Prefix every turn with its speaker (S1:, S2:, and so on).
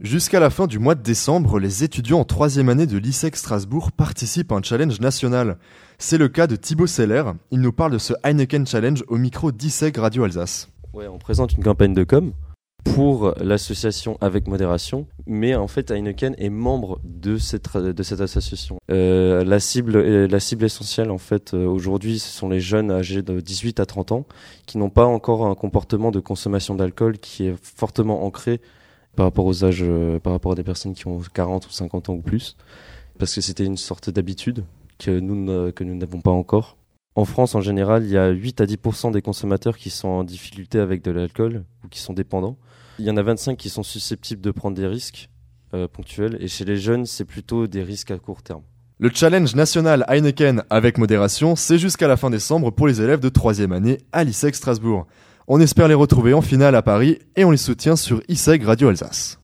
S1: Jusqu'à la fin du mois de décembre, les étudiants en troisième année de l'ISEC Strasbourg participent à un challenge national. C'est le cas de Thibaut Seller. Il nous parle de ce Heineken Challenge au micro d'ISEC Radio Alsace.
S2: Ouais, on présente une campagne de com pour l'association avec modération, mais en fait Heineken est membre de cette association. Euh, la cible la cible essentielle en fait euh, aujourd'hui, ce sont les jeunes âgés de 18 à 30 ans qui n'ont pas encore un comportement de consommation d'alcool qui est fortement ancré par rapport aux âges euh, par rapport à des personnes qui ont 40 ou 50 ans ou plus parce que c'était une sorte d'habitude que nous n'avons pas encore. En France, en général, il y a 8 à 10 des consommateurs qui sont en difficulté avec de l'alcool ou qui sont dépendants. Il y en a 25 qui sont susceptibles de prendre des risques euh, ponctuels et chez les jeunes, c'est plutôt des risques à court terme.
S1: Le challenge national Heineken avec modération, c'est jusqu'à la fin décembre pour les élèves de 3 année à l'ISEC Strasbourg. On espère les retrouver en finale à Paris et on les soutient sur ISEG Radio Alsace.